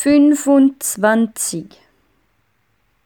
fünfundzwanzig.